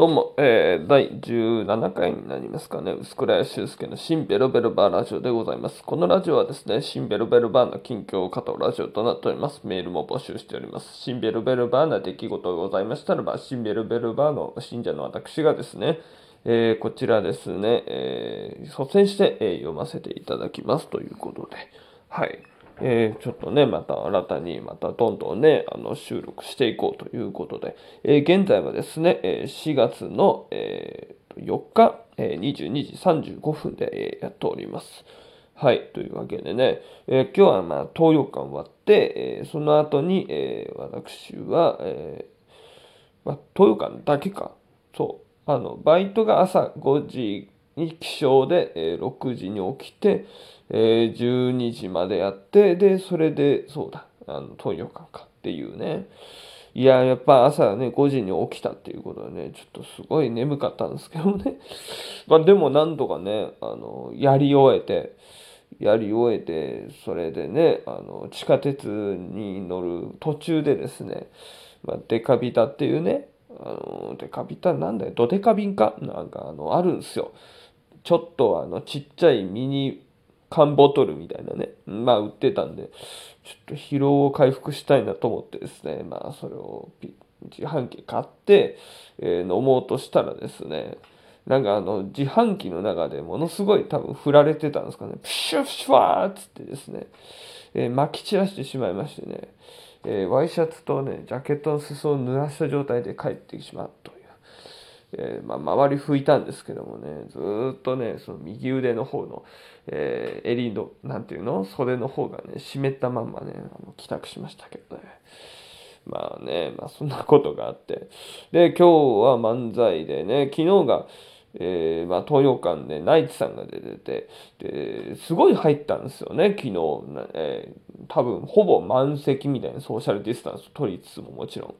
どうも、えー、第17回になりますかね、薄倉屋修介の新ベロベロバーラジオでございます。このラジオはですね、新ベロベロバーの近況を語るラジオとなっております。メールも募集しております。新ベロベロバーな出来事がございましたらば、新ベロベロバーの信者の私がですね、えー、こちらですね、えー、率先して、え、読ませていただきますということで、はい。えー、ちょっとね、また新たに、またどんどんね、あの収録していこうということで、えー、現在はですね、え4月の、え4日、え22時35分で、やっております。はい。というわけでね、え今日はまあ、東洋館終わって、えその後に、え私は、えまあ、東洋館だけか、そう、あの、バイトが朝5時に起床で、え6時に起きて、えー、12時までやって、で、それで、そうだ、あの、東洋館かっていうね。いや、やっぱ朝ね、5時に起きたっていうことでね、ちょっとすごい眠かったんですけどね。まあでもなんとかね、あの、やり終えて、やり終えて、それでね、あの、地下鉄に乗る途中でですね、まあ、デカビタっていうね、あの、デカビタなんだよ、ドデカビンか？なんかあの、あるんですよ。ちょっとあの、ちっちゃいミニ缶ボトルみたいなね、まあ売ってたんで、ちょっと疲労を回復したいなと思ってですね、まあそれを自販機買って、えー、飲もうとしたらですね、なんかあの自販機の中でものすごい多分振られてたんですかね、プシュッシュワーっつってですね、えー、撒き散らしてしまいましてね、えー、ワイシャツとね、ジャケットの裾を濡らした状態で帰ってしまうという。えー、まあ、周り拭いたんですけどもね、ずっとね、その右腕の方の、えー、襟の、なんていうの？袖の方がね、湿ったまんまね、あの帰宅しましたけどね。まあね、まあそんなことがあって。で、今日は漫才でね、昨日が、えー、まあ、東洋館でナイツさんが出てて、で、すごい入ったんですよね、昨日。えー、多分、ほぼ満席みたいなソーシャルディスタンス取りつつももちろん。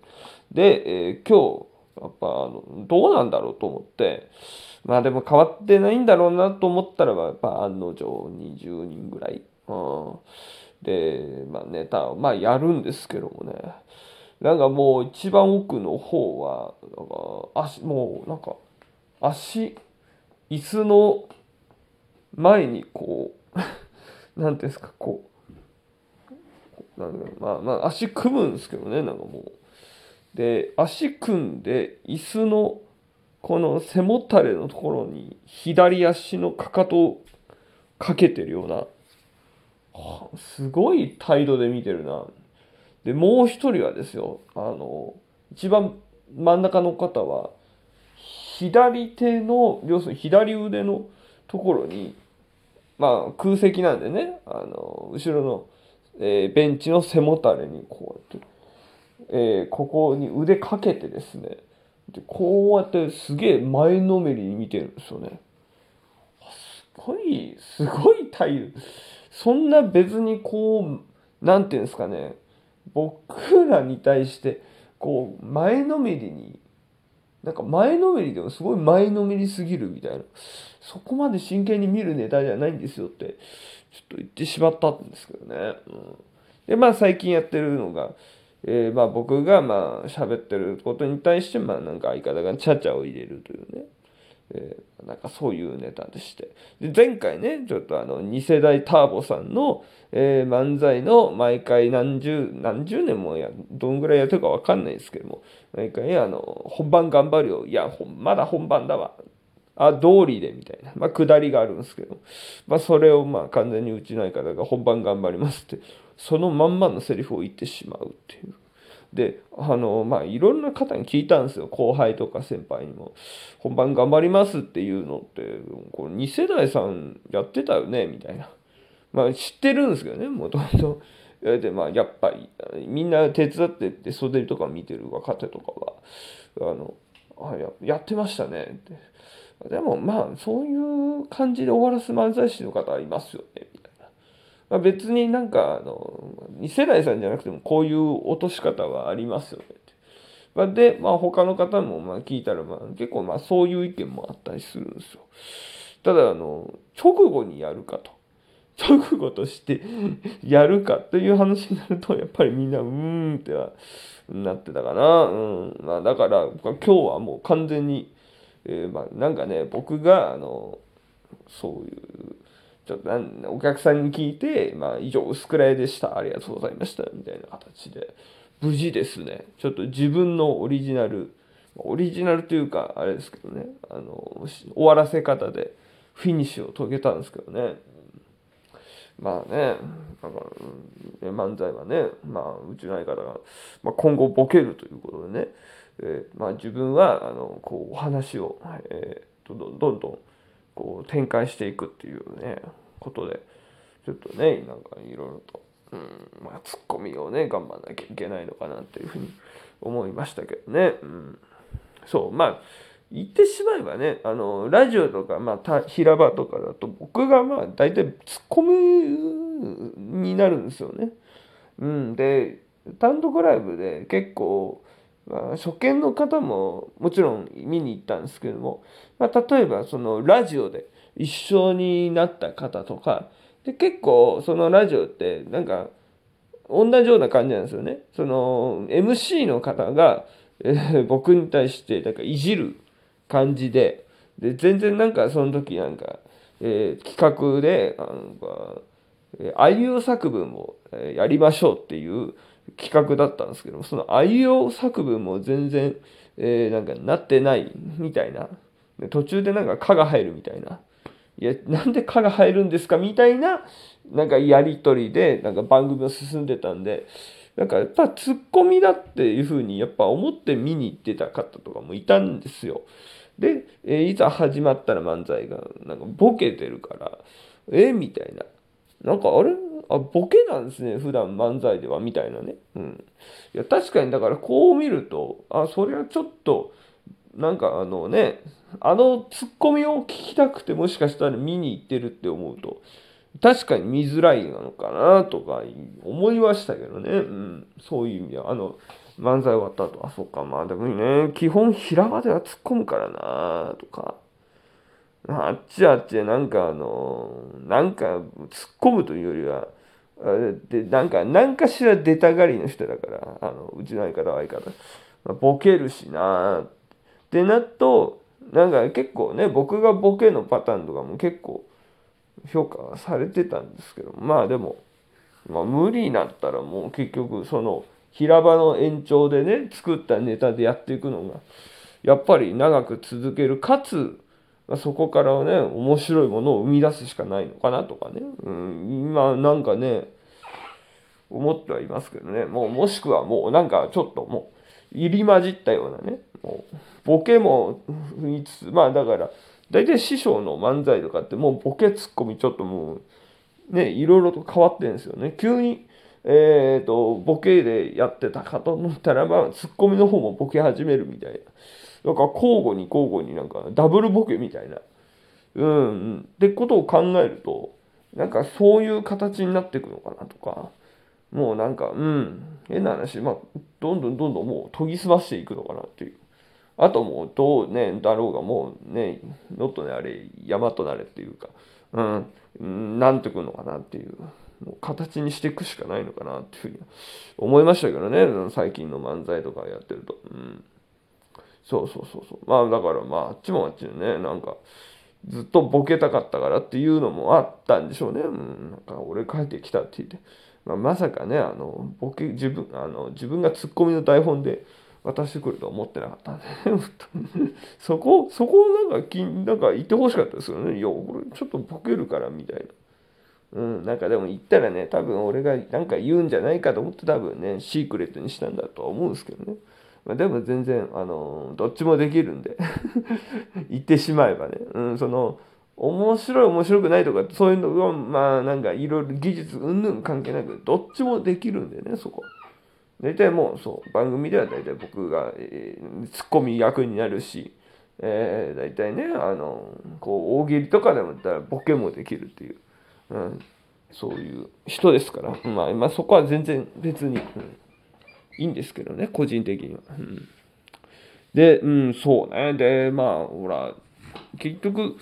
で、えー、今日、やっぱあのどうなんだろうと思ってまあでも変わってないんだろうなと思ったらやっぱ案の定20人ぐらい、うん、で、まあ、ネタをまあやるんですけどもね。なんかもう一番奥の方はなんか足もうなんか足椅子の前にこう なんていうんですかこうなんかまあまあ足組むんですけどねなんかもう。で足組んで椅子のこの背もたれのところに左足のかかとをかけてるようなすごい態度で見てるな。でもう一人はですよあの一番真ん中の方は左手の要するに左腕のところにまあ空席なんでねあの後ろの、えー、ベンチの背もたれにこうやってえー、ここに腕かけてですね。でこうやってすげえ前のめりに見てるんですよね。すごいすごい態度そんな別にこう何て言うんですかね。僕らに対してこう前のめりになんか前のめりでもすごい前のめりすぎるみたいな。そこまで真剣に見るネタじゃないんですよってちょっと言ってしまったんですけどね。うん、でまあ最近やってるのがえー、まあ僕がまあ喋ってることに対してまあなんか相方がちゃちゃを入れるというね、えー、なんかそういうネタでして。で前回ねちょっとあの2世代ターボさんの、え、漫才の毎回何十何十年もやどんぐらいやってるか分かんないですけども毎回あの本番頑張るよ。いやまだ本番だわ。あ、通りでみたいな、まあ、下りがあるんですけど、まあ、それをまあ完全にうちの相方が本番頑張りますって、そのまんまのセリフを言ってしまうっていう。で、あの、まあ、いろんな方に聞いたんですよ。後輩とか先輩にも。本番頑張りますっていうのって、これ2世代さんやってたよねみたいな。まあ、知ってるんですけどね、もともと。で、まあ、やっぱり、みんな手伝ってって袖とか見てる若手とかは、あの、あややってましたねって。でもまあそういう感じで終わらす漫才師の方はいますよねみたいな、まあ、別になんかあの2世代さんじゃなくてもこういう落とし方はありますよねまあ、で、まあ、他の方もまあ聞いたら、まあ、結構まあそういう意見もあったりするんですよ。ただあの直後にやるかと直後として やるかという話になると、やっぱりみんな、うーんってはなってたかな。うん。まあ、だから、今日はもう完全に、えー、まあ、なんかね、僕が、あの、そういう、ちょっとなんお客さんに聞いて、まあ、以上、薄暗いでした。ありがとうございました。みたいな形で、無事ですね、ちょっと自分のオリジナル、オリジナルというか、あれですけどね、あの、終わらせ方で、フィニッシュを遂げたんですけどね。まあね、だか、漫才はね、まあ、うちの相方が、まあ、今後ボケるということでね、えー、まあ、自分は、あの、こう、お話を、えー、どんどんどんどん、こう、展開していくっていうね、ことで、ちょっとね、なんかいろいろと、うん、まあ、ツッコミをね、頑張らなきゃいけないのかなっていうふうに思いましたけどね。うん、そう、まあ、言ってしまえばね、あの、ラジオとか、まあ、平場とかだと、僕がまあ、大体ツッコミになるんですよね。うん、で、単独ライブで結構、まあ、初見の方ももちろん見に行ったんですけども、まあ、例えばそのラジオで一緒になった方とかで結構そのラジオってなんか同じような感じなんですよね。その MC の方が、えー、僕に対してなんかいじる感じでで全然なんかその時なんか、えー、企画でなんか、えあいう作文を、やりましょうっていう企画だったんですけどそのあいうえ作文も全然、えー、なんかなってないみたいな。途中でなんか「か」が入るみたいな。いやなんで「か」が入るんですかみたいななんかやり取りでなんか番組を進んでたんでなんかやっぱツッコミだっていうふうにやっぱ思って見に行ってた方とかもいたんですよ。で、えー、いざ始まったら漫才がなんかボケてるからえみたいな。なんかあれ？あボケなんですね普段漫才ではみたいなね。うん、いや確かにだからこう見るとあそれはちょっとなんかあのねあのツッコミを聞きたくてもしかしたら見に行ってるって思うと確かに見づらいなのかなとか思いましたけどね、うん、そういう意味ではあの漫才終わった後あそっかまあでもね基本平場では突っ込むからなとか。あっちあっちでなんかあのなんか突っ込むというよりはでなんか何かしら出たがりの人だからあのうちの相方は相方、まあ、ボケるしなってなっとなんか結構ね僕がボケのパターンとかも結構評価されてたんですけどまあでも、まあ、無理になったらもう結局その平場の延長でね作ったネタでやっていくのがやっぱり長く続けるかつ、まあ、そこからね面白いものを生み出すしかないのかなとかね、うん、今なんかね思ってはいますけどね。もうもしくはもうなんかちょっともう入り混じったようなね。もうボケもいつつまあだから大体師匠の漫才とかってもうボケツッコミちょっともうねいろいろと変わってるんですよね。急にえーと、ボケでやってたかと思ったらばツッコミの方もボケ始めるみたいな。だか交互に交互になんかダブルボケみたいな。うん。ってことを考えるとなんかそういう形になっていくのかなとか。もうなんかうん。変な話。まあどんどんどんどんもう研ぎ澄ましていくのかなっていう。あともうどうね、だろうがもうね、ノットね、あれ、山となれっていうか、うん、なんてくるのかなっていう、もう形にしていくしかないのかなっていうふうに思いましたけどね、最近の漫才とかやってると。うん。そうそうそうそう。まあだからまあ、あっちもあっちでね、なんか、ずっとボケたかったからっていうのもあったんでしょうね。うん、なんか俺帰ってきたって言って。まあ、まさかね、あの、ボケ、自分、あの、自分がツッコミの台本で、渡してくるとは思ってなかったんで そこ、そこをなんかき、なんか言ってほしかったですよね。いや、俺ちょっとボケるからみたいな。うん、なんかでも言ったらね、多分俺がなんか言うんじゃないかと思って多分ね、シークレットにしたんだとは思うんですけどね。まあ、でも全然、あの、どっちもできるんで。言ってしまえばね。うん、その、面白い面白くないとか、そういうのが、まあなんかいろいろ技術うんぬん関係なく、どっちもできるんでね、そこ。大体もうそう番組では大体僕が、えー、ツッコミ役になるし、えー、大体ねあのこう大喜利とかでもったらボケもできるっていう、うん、そういう人ですから、まあ、まあそこは全然別に、うん、いいんですけどね個人的には。うん、で、うん、そうね。でまあほら結局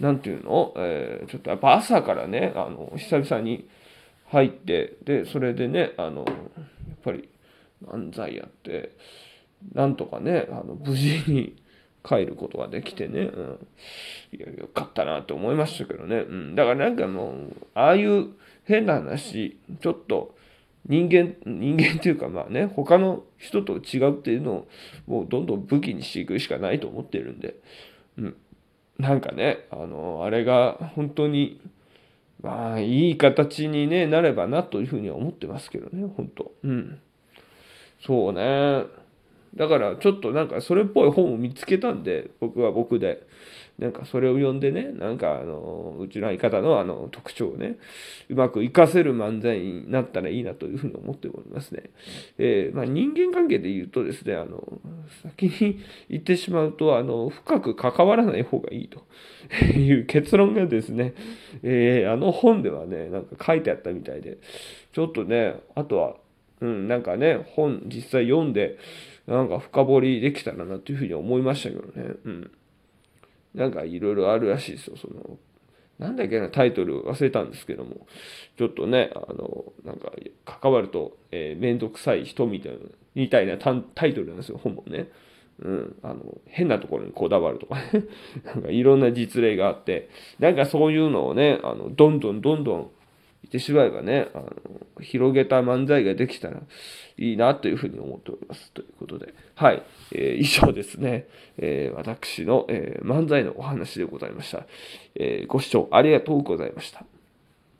なんていうの、えー、ちょっとやっぱ朝からね、あの、久々に入って、で、それでね、あの、やっぱり漫才やって、なんとかね、あの無事に帰ることができてね、うん、いや、よかったなと思いましたけどね、うん、だからなんかもう、ああいう変な話、ちょっと、人間、人間っていうかまあね、他の人と違うっていうのをもうどんどん武器にしていくしかないと思ってるんで、うん。なんかね、あの、あれが本当に、まあ、いい形に、ね、なればなというふうには思ってますけどね、本当うん。そうね。だからちょっとなんかそれっぽい本を見つけたんで、僕は僕で。なんかそれを読んでね、なんかあの、うちの相方のあの特徴をね、うまく活かせる漫才になったらいいなというふうに思っておりますね。えー、まあ、人間関係で言うとですね、あの、先に言ってしまうと、あの、深く関わらない方がいいと いう結論がですね、えー、あの本ではね、なんか書いてあったみたいで、ちょっとね、あとは、うん、なんかね、本実際読んで、なんか深掘りできたらなというふうに思いましたけどね。うん。なんかいろいろあるらしいですよ。その、なんだっけな、タイトル忘れたんですけども、ちょっとね、あの、なんか関わると、えー、めんどくさい人みたいな、みたいなタイトルなんですよ、本もね。うん、あの、変なところにこだわるとかね。なんかいろんな実例があって、なんかそういうのをね、あの、どんどんどんどん言ってしまえばね、あの、広げた漫才ができたらいいなというふうに思っております。ということで、はい、えー、以上ですね、えー、私の、えー、漫才のお話でございました、えご視聴ありがとうございました。